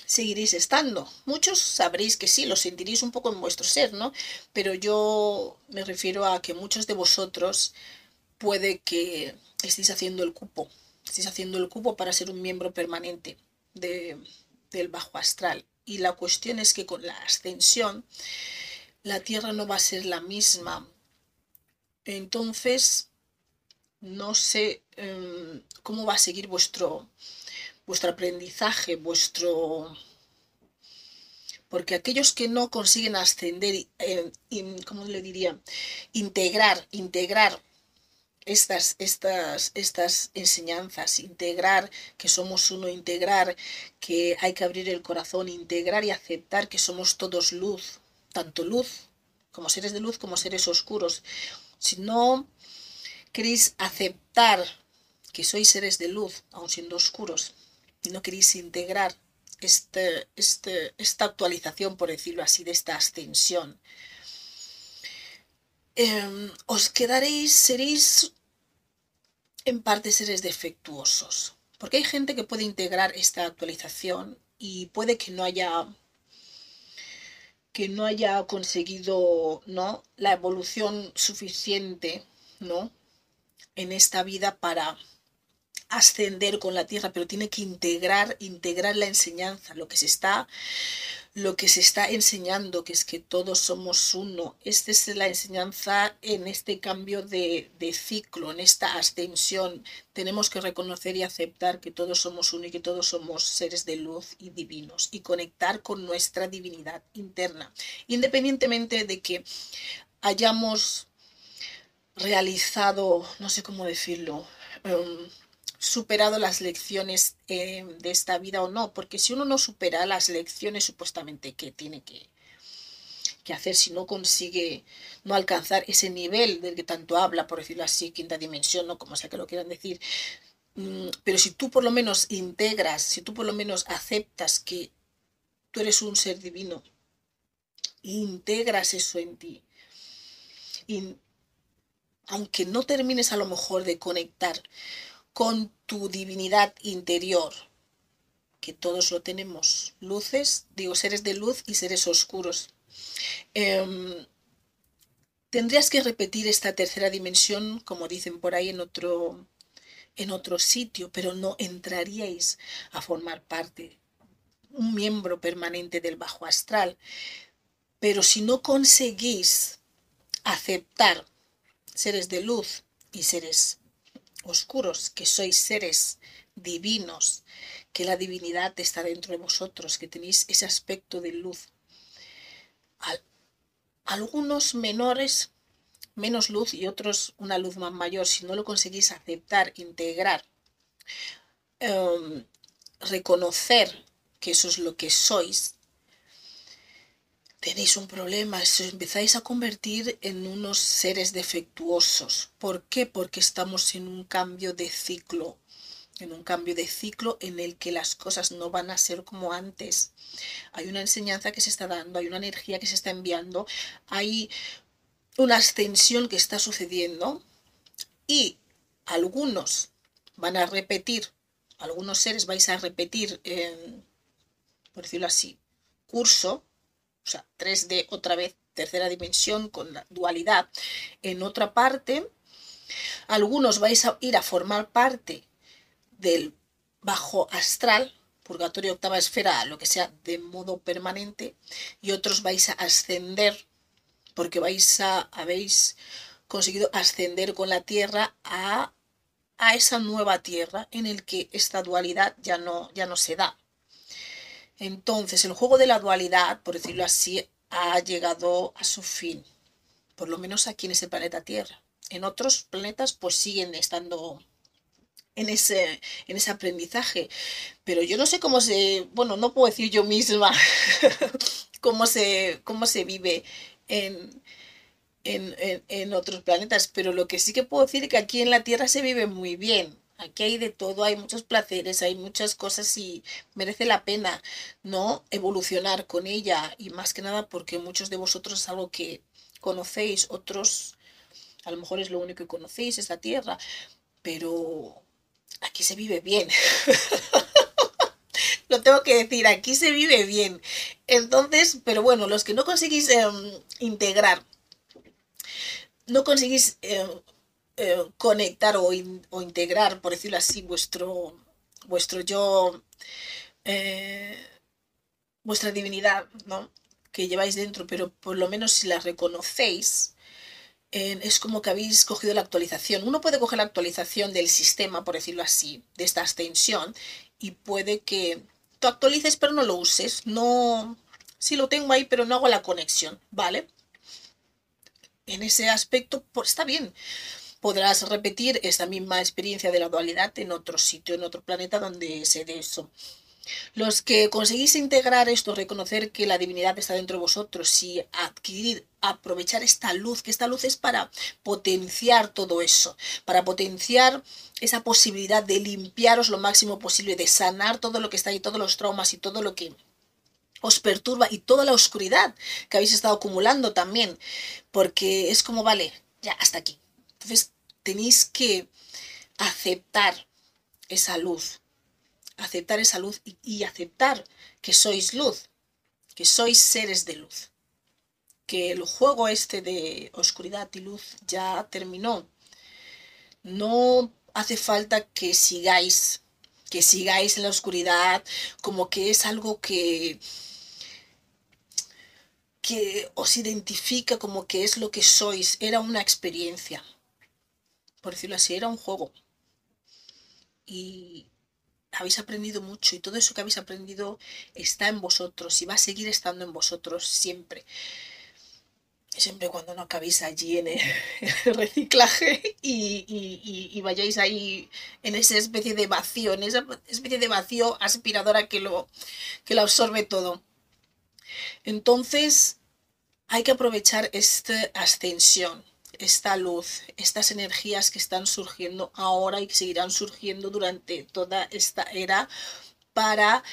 seguiréis estando. Muchos sabréis que sí, lo sentiréis un poco en vuestro ser, ¿no? Pero yo me refiero a que muchos de vosotros puede que estéis haciendo el cupo, estéis haciendo el cupo para ser un miembro permanente de, del bajo astral. Y la cuestión es que con la ascensión, la Tierra no va a ser la misma. Entonces, no sé em, cómo va a seguir vuestro, vuestro aprendizaje, vuestro... Porque aquellos que no consiguen ascender, eh, ¿cómo le diría? Integrar, integrar estas, estas, estas enseñanzas, integrar que somos uno, integrar que hay que abrir el corazón, integrar y aceptar que somos todos luz, tanto luz como seres de luz como seres oscuros. Si no queréis aceptar que sois seres de luz, aun siendo oscuros, no queréis integrar este, este, esta actualización, por decirlo así, de esta ascensión, em, os quedaréis, seréis en parte seres defectuosos. Porque hay gente que puede integrar esta actualización y puede que no haya que no haya conseguido ¿no? la evolución suficiente ¿no? en esta vida para ascender con la tierra, pero tiene que integrar, integrar la enseñanza, lo que se está, lo que se está enseñando, que es que todos somos uno. Esta es la enseñanza en este cambio de, de ciclo, en esta ascensión. Tenemos que reconocer y aceptar que todos somos uno y que todos somos seres de luz y divinos y conectar con nuestra divinidad interna, independientemente de que hayamos realizado, no sé cómo decirlo, um, superado las lecciones eh, de esta vida o no, porque si uno no supera las lecciones supuestamente que tiene que, que hacer, si no consigue no alcanzar ese nivel del que tanto habla, por decirlo así, quinta dimensión, no como sea que lo quieran decir, mm, pero si tú por lo menos integras, si tú por lo menos aceptas que tú eres un ser divino, integras eso en ti, y aunque no termines a lo mejor de conectar con tu divinidad interior, que todos lo tenemos, luces, digo, seres de luz y seres oscuros. Em, tendrías que repetir esta tercera dimensión, como dicen por ahí en otro, en otro sitio, pero no entraríais a formar parte, un miembro permanente del bajo astral. Pero si no conseguís aceptar seres de luz y seres oscuros, que sois seres divinos, que la divinidad está dentro de vosotros, que tenéis ese aspecto de luz. algunos menores, menos luz y otros una luz más mayor, si no lo conseguís aceptar, integrar, em, reconocer que eso es lo que sois, tenéis un problema, os empezáis a convertir en unos seres defectuosos. ¿Por qué? Porque estamos en un cambio de ciclo en un cambio de ciclo en el que las cosas no van a ser como antes. Hay una enseñanza que se está dando, hay una energía que se está enviando, hay una ascensión que está sucediendo y algunos van a repetir, algunos seres vais a repetir, por decirlo así, curso, o sea, 3D otra vez, tercera dimensión con la dualidad en otra parte. Algunos vais a ir a formar parte del bajo astral, purgatorio, octava esfera, lo que sea, de modo permanente, y otros vais a ascender, porque vais a, habéis conseguido ascender con la Tierra a, a esa nueva Tierra en el que esta dualidad ya no, ya no se da. Entonces, el juego de la dualidad, por decirlo así, ha llegado a su fin, por lo menos aquí en ese planeta Tierra. En otros planetas, pues siguen estando en ese, en ese aprendizaje. Pero yo no sé cómo se, bueno, no puedo decir yo misma *laughs* cómo, se, cómo se vive en, en, otros planetas, pero lo que sí que puedo decir es que aquí en la Tierra se vive muy bien. Aquí hay de todo, hay muchos placeres, hay muchas cosas y merece la pena no evolucionar con ella y más que nada porque muchos de vosotros es algo que conocéis, otros a lo mejor es lo único que conocéis, esta tierra, pero aquí se vive bien. *laughs* lo tengo que decir, aquí se vive bien. Entonces, pero bueno, los que no conseguís em, integrar, no conseguís em, em, conectar o, integrar, por decirlo así, vuestro, vuestro yo, eh, vuestra divinidad, ¿no? Que lleváis dentro, pero por lo menos si la reconocéis, es como que habéis cogido la actualización. Uno puede coger la actualización del sistema, por decirlo así, de esta extensión, y puede que tú actualices pero no lo uses. No, sí lo tengo ahí, pero no hago la conexión, ¿vale? En ese aspecto, pues está bien. Podrás repetir esta misma experiencia de la dualidad en otro sitio, en otro planeta donde se dé eso. Los que conseguís integrar esto, reconocer que la divinidad está dentro de vosotros y adquirir, aprovechar esta luz, que esta luz es para potenciar todo eso, para potenciar esa posibilidad de limpiaros lo máximo posible, de sanar todo lo que está ahí, todos los traumas y todo lo que os perturba y toda la oscuridad que habéis estado acumulando también, porque es como, vale, ya hasta aquí. Entonces tenéis que aceptar esa luz, aceptar esa luz y, aceptar que sois luz, que sois seres de luz, que el juego este de oscuridad y luz ya terminó. No hace falta que sigáis, que sigáis en la oscuridad, como que es algo que que os identifica como que es lo que sois, era una experiencia, por decirlo así, era un juego. Y, habéis aprendido mucho y todo eso que habéis aprendido está en vosotros y va a seguir estando en vosotros siempre. Siempre cuando no acabéis allí en el, *laughs* reciclaje y, vayáis ahí en esa especie de vacío, en esa especie de vacío aspiradora que lo, que lo absorbe todo. Entonces hay que aprovechar esta ascensión esta luz, estas energías que están surgiendo ahora y que seguirán surgiendo durante toda esta era para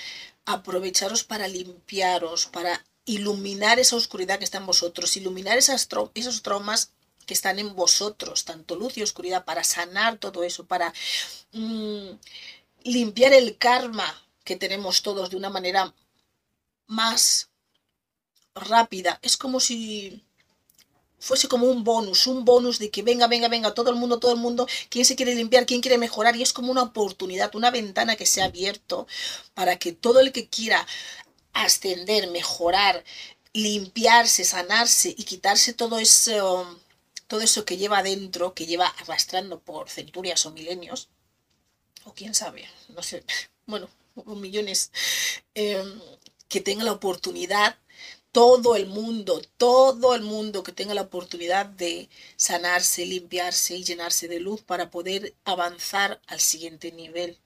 aprovecharos para limpiaros, para iluminar esa oscuridad que está en vosotros, iluminar esos traumas que están en vosotros, tanto luz y oscuridad, para sanar todo eso, para mm, limpiar el karma que tenemos todos de una manera más rápida. Es como si fuese como un bonus, un bonus de que venga, venga, venga, todo el mundo, todo el mundo, quién se quiere limpiar, quién quiere mejorar, y es como una oportunidad, una ventana que se ha abierto para que todo el que quiera ascender, mejorar, limpiarse, sanarse y quitarse todo eso, todo eso que lleva adentro, que lleva arrastrando por centurias o milenios, o quién sabe, no sé, *laughs* bueno, millones, eh, que tenga la oportunidad todo el mundo, todo el mundo que tenga la oportunidad de sanarse, limpiarse y llenarse de luz para poder avanzar al siguiente nivel,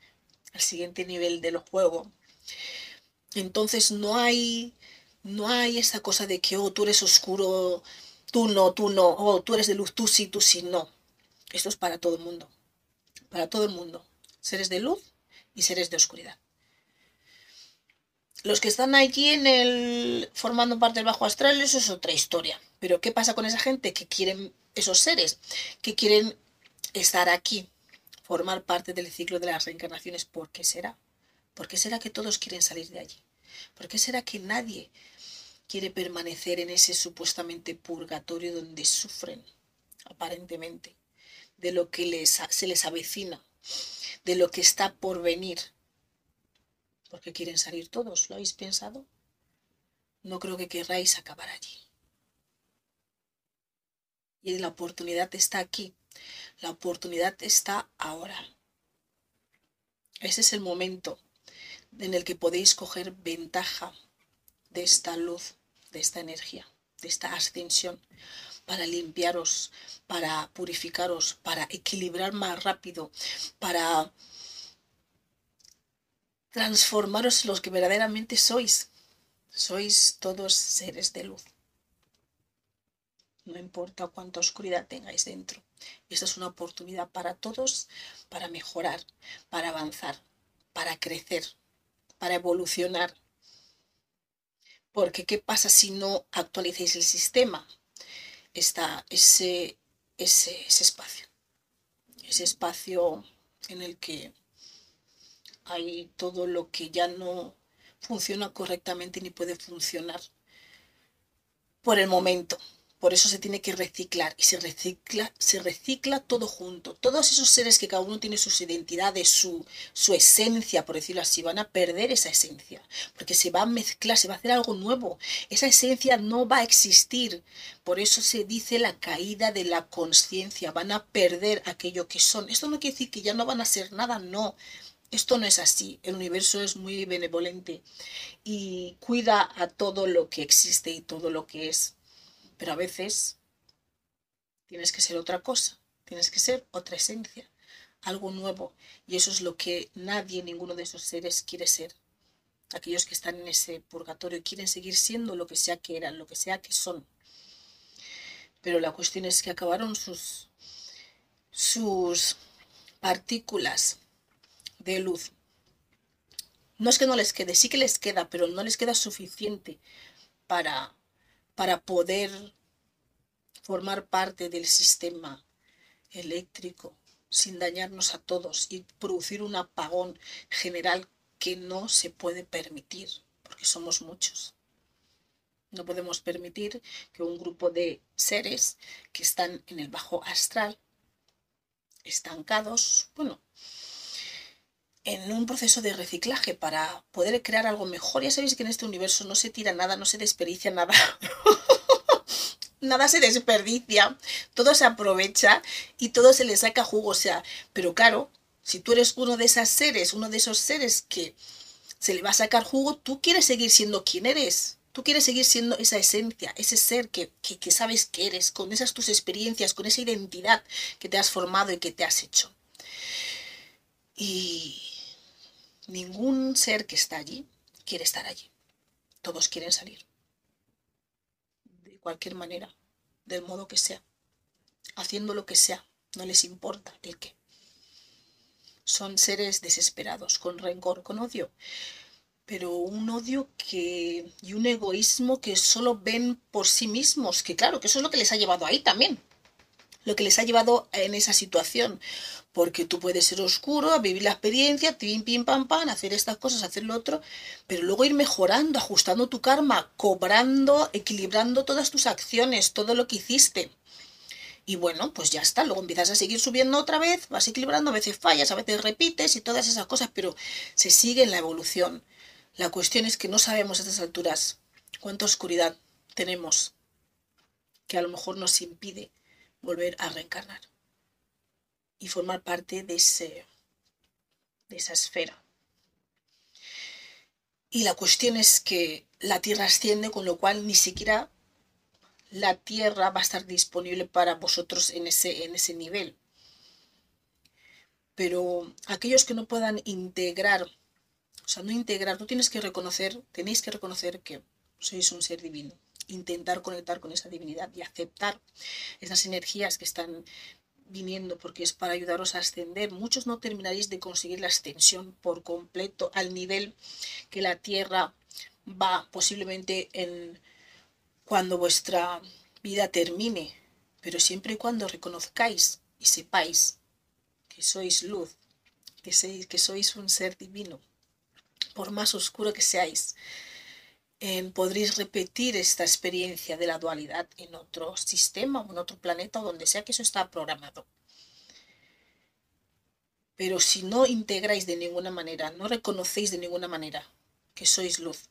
al siguiente nivel del juego. Entonces no hay, no hay esa cosa de que, oh, tú eres oscuro, tú no, tú no, oh, tú eres de luz, tú sí, tú sí, no. Esto es para todo el mundo, para todo el mundo. seres de luz y seres de oscuridad. Los que están allí en el formando parte del bajo astral, eso es otra historia. Pero ¿qué pasa con esa gente que quieren esos seres que quieren estar aquí, formar parte del ciclo de las reencarnaciones? ¿Por qué será? ¿Por qué será que todos quieren salir de allí? ¿Por qué será que nadie quiere permanecer en ese supuestamente purgatorio donde sufren, aparentemente, de lo que les, se les avecina, de lo que está por venir? ¿Por qué quieren salir todos? ¿Lo habéis pensado? No creo que querráis acabar allí. Y la oportunidad está aquí. La oportunidad está ahora. Ese es el momento en el que podéis coger ventaja de esta luz, de esta energía, de esta ascensión, para limpiaros, para purificaros, para equilibrar más rápido, para transformaros los que verdaderamente sois. Sois todos seres de luz. No importa cuánta oscuridad tengáis dentro. Esta es una oportunidad para todos para mejorar, para avanzar, para crecer, para evolucionar. Porque ¿qué pasa si no actualicéis el sistema? Está ese, ese, ese espacio. Ese espacio en el que hay todo lo que ya no funciona correctamente ni puede funcionar por el momento. Por eso se tiene que reciclar y se recicla, se recicla todo junto. Todos esos seres que cada uno tiene sus identidades, su, su esencia, por decirlo así, van a perder esa esencia, porque se va a mezclar, se va a hacer algo nuevo. Esa esencia no va a existir. Por eso se dice la caída de la conciencia, van a perder aquello que son. Esto no quiere decir que ya no van a ser nada, no. Esto no es así. El universo es muy benevolente y cuida a todo lo que existe y todo lo que es. Pero a veces tienes que ser otra cosa, tienes que ser otra esencia, algo nuevo. Y eso es lo que nadie, ninguno de esos seres quiere ser. Aquellos que están en ese purgatorio quieren seguir siendo lo que sea que eran, lo que sea que son. Pero la cuestión es que acabaron sus, sus partículas de luz. No es que no les quede, sí que les queda, pero no les queda suficiente para para poder formar parte del sistema eléctrico sin dañarnos a todos y producir un apagón general que no se puede permitir, porque somos muchos. No podemos permitir que un grupo de seres que están en el bajo astral, estancados, bueno, en un proceso de reciclaje para poder crear algo mejor. Ya sabéis que en este universo no se tira nada, no se desperdicia nada. *laughs* nada se desperdicia, todo se aprovecha y todo se le saca jugo. O sea, pero claro, si tú eres uno de esos seres, uno de esos seres que se le va a sacar jugo, tú quieres seguir siendo quien eres. Tú quieres seguir siendo esa esencia, ese ser que, que, sabes que eres, con esas tus experiencias, con esa identidad que te has formado y que te has hecho. Y, Ningún ser que está allí quiere estar allí. Todos quieren salir. De cualquier manera, del modo que sea, haciendo lo que sea, no les importa el qué. Son seres desesperados, con rencor, con odio, pero un odio que y un egoísmo que solo ven por sí mismos, que claro, que eso es lo que les ha llevado ahí también, lo que les ha llevado en esa situación, porque tú puedes ser oscuro, vivir la experiencia, pim, pim, pam, pam, hacer estas cosas, hacer lo otro, pero luego ir mejorando, ajustando tu karma, cobrando, equilibrando todas tus acciones, todo lo que hiciste. Y bueno, pues ya está, luego empiezas a seguir subiendo otra vez, vas equilibrando, a veces fallas, a veces repites y todas esas cosas, pero se sigue en la evolución. La cuestión es que no sabemos a estas alturas cuánta oscuridad tenemos que a lo mejor nos impide volver a reencarnar y formar parte de, ese, de esa esfera. Y la cuestión es que la Tierra asciende, con lo cual ni siquiera la Tierra va a estar disponible para vosotros en ese, en ese nivel. Pero aquellos que no puedan integrar, o sea, no integrar, tú tienes que reconocer, tenéis que reconocer que sois un ser divino. Intentar conectar con esa divinidad y aceptar esas energías que están viniendo porque es para ayudaros a ascender. Muchos no terminaréis de conseguir la extensión por completo al nivel que la Tierra va posiblemente en cuando vuestra vida termine, pero siempre y cuando reconozcáis y sepáis que sois luz, que, que sois un ser divino, por más oscuro que seáis, podréis repetir esta experiencia de la dualidad en otro sistema o en otro planeta o donde sea que eso está programado. Pero si no integráis de ninguna manera, no reconocéis de ninguna manera que sois luz,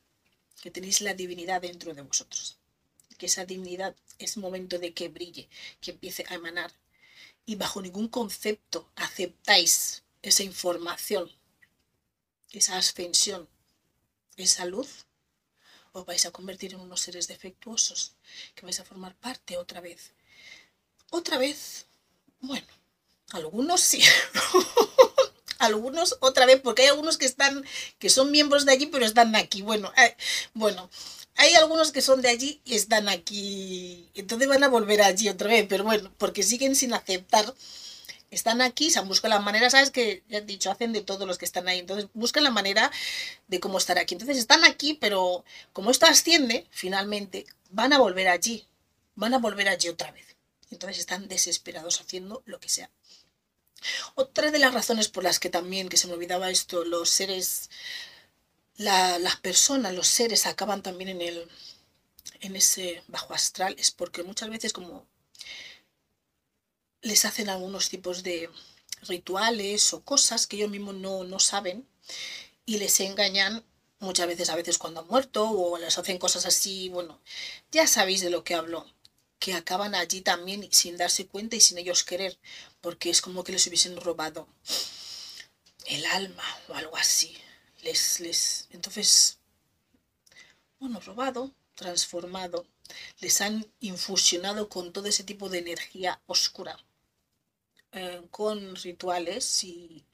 que tenéis la divinidad dentro de vosotros, que esa divinidad es momento de que brille, que empiece a emanar, y bajo ningún concepto aceptáis esa información, esa ascensión, esa luz, os vais a convertir en unos seres defectuosos, que vais a formar parte otra vez. Otra vez, bueno, algunos sí. *laughs* algunos otra vez, porque hay algunos que están, que son miembros de allí, pero están aquí. Bueno, eh, bueno, hay algunos que son de allí y están aquí. Entonces van a volver allí otra vez, pero bueno, porque siguen sin aceptar están aquí, se han buscado la manera, sabes que ya he dicho, hacen de todos los que están ahí, entonces buscan la manera de cómo estar aquí. Entonces están aquí, pero como esto asciende, finalmente van a volver allí, van a volver allí otra vez. Entonces están desesperados haciendo lo que sea. Otra de las razones por las que también, que se me olvidaba esto, los seres, las personas, los seres acaban también en el en ese bajo astral es porque muchas veces como les hacen algunos tipos de rituales o cosas que ellos mismos no, no saben y les engañan muchas veces, a veces cuando han muerto o les hacen cosas así, bueno, ya sabéis de lo que hablo, que acaban allí también sin darse cuenta y sin ellos querer, porque es como que les hubiesen robado el alma o algo así. Les, les, entonces, bueno, robado, transformado, les han infusionado con todo ese tipo de energía oscura, eh, con rituales y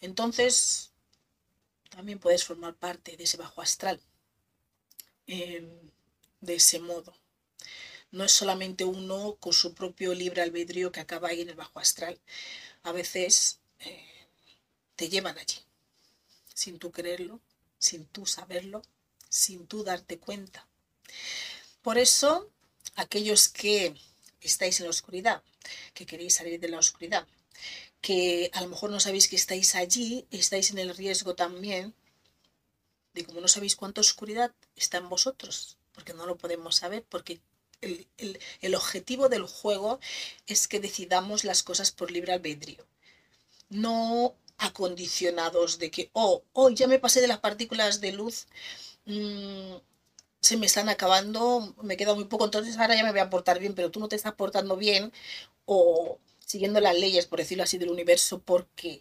entonces también puedes formar parte de ese bajo astral em, de ese modo. No es solamente uno con su propio libre albedrío que acaba ahí en el bajo astral. A veces eh, te llevan allí, sin tú quererlo, sin tú saberlo, sin tú darte cuenta. Por eso, aquellos que estáis en la oscuridad, que queréis salir de la oscuridad, que a lo mejor no sabéis que estáis allí, estáis en el riesgo también de como no sabéis cuánta oscuridad está en vosotros, porque no lo podemos saber, porque el, objetivo del juego es que decidamos las cosas por libre albedrío, no acondicionados de que, oh, oh, ya me pasé de las partículas de luz. Mm, se me están acabando, me queda muy poco, entonces ahora ya me voy a portar bien, pero tú no te estás portando bien o siguiendo las leyes, por decirlo así, del universo porque,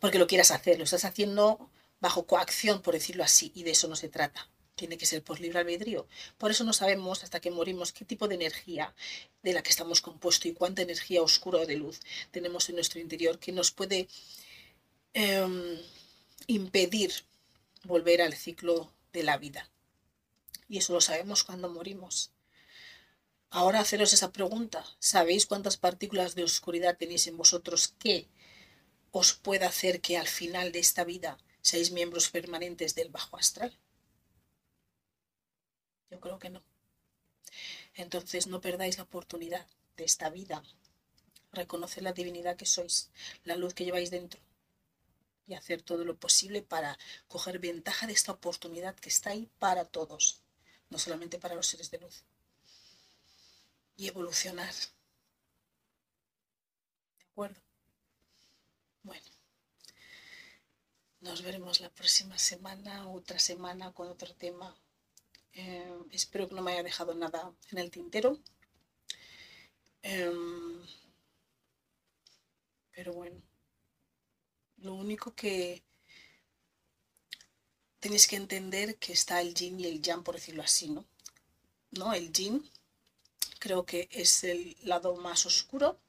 porque lo quieras hacer, lo estás haciendo bajo coacción, por decirlo así, y de eso no se trata. Tiene que ser por libre albedrío. Por eso no sabemos hasta que morimos qué tipo de energía de la que estamos compuestos y cuánta energía oscura o de luz tenemos en nuestro interior que nos puede em, impedir volver al ciclo de la vida y eso lo sabemos cuando morimos. Ahora haceros esa pregunta. ¿Sabéis cuántas partículas de oscuridad tenéis en vosotros que os pueda hacer que al final de esta vida seáis miembros permanentes del bajo astral? Yo creo que no. Entonces no perdáis la oportunidad de esta vida. Reconocer la divinidad que sois, la luz que lleváis dentro y hacer todo lo posible para coger ventaja de esta oportunidad que está ahí para todos no solamente para los seres de luz. Y evolucionar. ¿De acuerdo? Bueno, nos veremos la próxima semana, otra semana con otro tema. Eh, espero que no me haya dejado nada en el tintero. Em, pero bueno, lo único que tenéis que entender que está el yin y el yang, por decirlo así, ¿no? ¿No? El yin creo que es el lado más oscuro,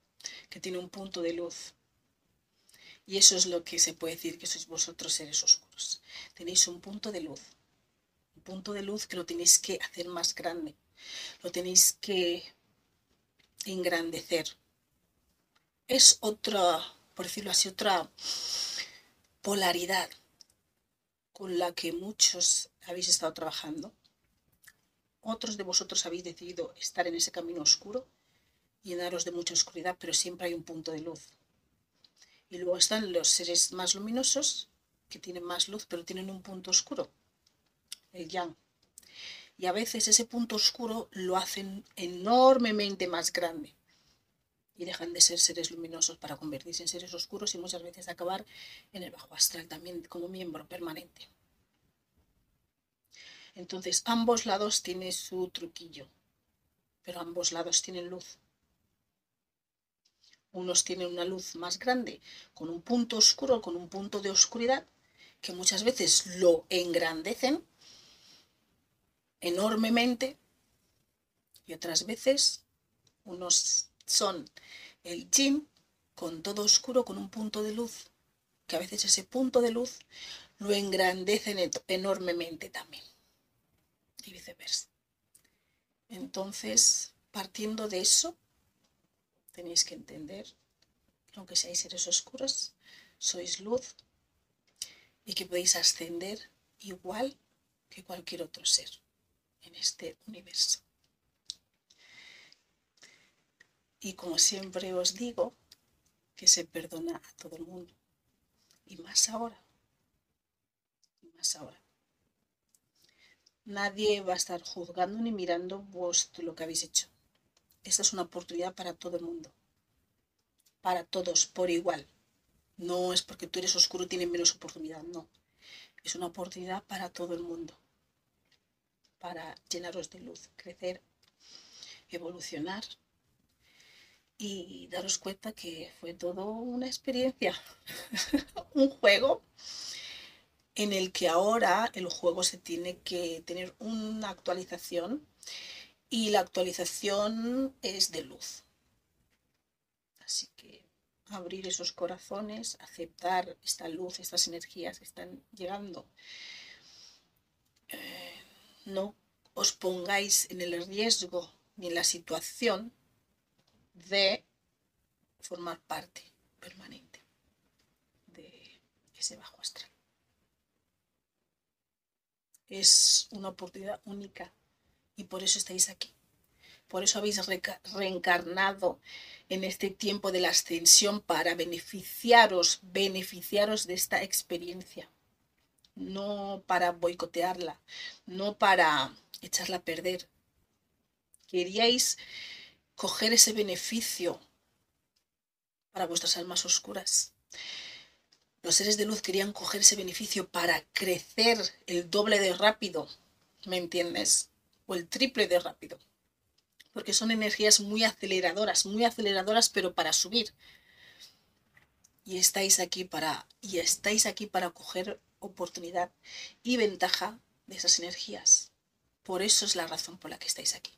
que tiene un punto de luz. Y eso es lo que se puede decir que sois vosotros seres oscuros. Tenéis un punto de luz. Un punto de luz que lo tenéis que hacer más grande. Lo tenéis que engrandecer. es otra, por decirlo así, otra polaridad con la que muchos habéis estado trabajando. Otros de vosotros habéis decidido estar en ese camino oscuro, llenaros de mucha oscuridad, pero siempre hay un punto de luz. Y luego están los seres más luminosos, que tienen más luz, pero tienen un punto oscuro, el yang. Y a veces ese punto oscuro lo hacen enormemente más grande y dejan de ser seres luminosos para convertirse en seres oscuros y muchas veces acabar en el bajo astral también como miembro permanente. Entonces, ambos lados tienen su truquillo, pero ambos lados tienen luz. Unos tienen una luz más grande, con un punto oscuro, con un punto de oscuridad, que muchas veces lo engrandecen enormemente y otras veces unos son el yin con todo oscuro, con un punto de luz, que a veces ese punto de luz lo engrandecen enormemente también. Y viceversa. Entonces, partiendo de eso, tenéis que entender que aunque seáis seres oscuros, sois luz y que podéis ascender igual que cualquier otro ser en este universo. Y como siempre os digo, que se perdona a todo el mundo. Y más ahora. Y más ahora. Nadie va a estar juzgando ni mirando vuestro, lo que habéis hecho. Esta es una oportunidad para todo el mundo. Para todos, por igual. No es porque tú eres oscuro tienes menos oportunidad, no. Es una oportunidad para todo el mundo. Para llenaros de luz, crecer, evolucionar y daros cuenta que fue todo una experiencia, *laughs* un juego en el que ahora el juego se tiene que tener una actualización y la actualización es de luz. Así que abrir esos corazones, aceptar esta luz, estas energías que están llegando. Eh, no os pongáis en el riesgo ni en la situación de formar parte permanente de ese bajo astral. Es una oportunidad única y por eso estáis aquí. Por eso habéis reencarnado en este tiempo de la ascensión para beneficiaros, beneficiaros de esta experiencia. No para boicotearla, no para echarla a perder. Queríais coger ese beneficio para vuestras almas oscuras. Los seres de luz querían coger ese beneficio para crecer el doble de rápido, ¿me entiendes? O el triple de rápido. Porque son energías muy aceleradoras, muy aceleradoras, pero para subir. Y estáis aquí para, y estáis aquí para coger oportunidad y ventaja de esas energías. Por eso es la razón por la que estáis aquí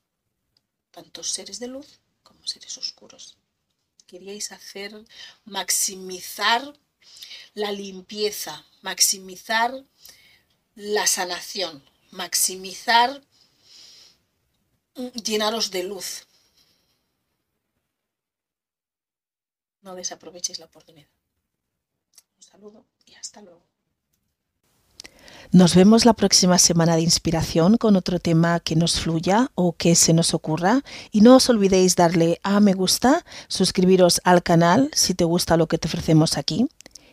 tanto seres de luz como seres oscuros. Queríais hacer, maximizar la limpieza, maximizar la sanación, maximizar, mm, llenaros de luz. No desaprovechéis la oportunidad. Un saludo y hasta luego. Nos vemos la próxima semana de inspiración con otro tema que nos fluya o que se nos ocurra. Y no os olvidéis darle a me gusta, suscribiros al canal si te gusta lo que te ofrecemos aquí.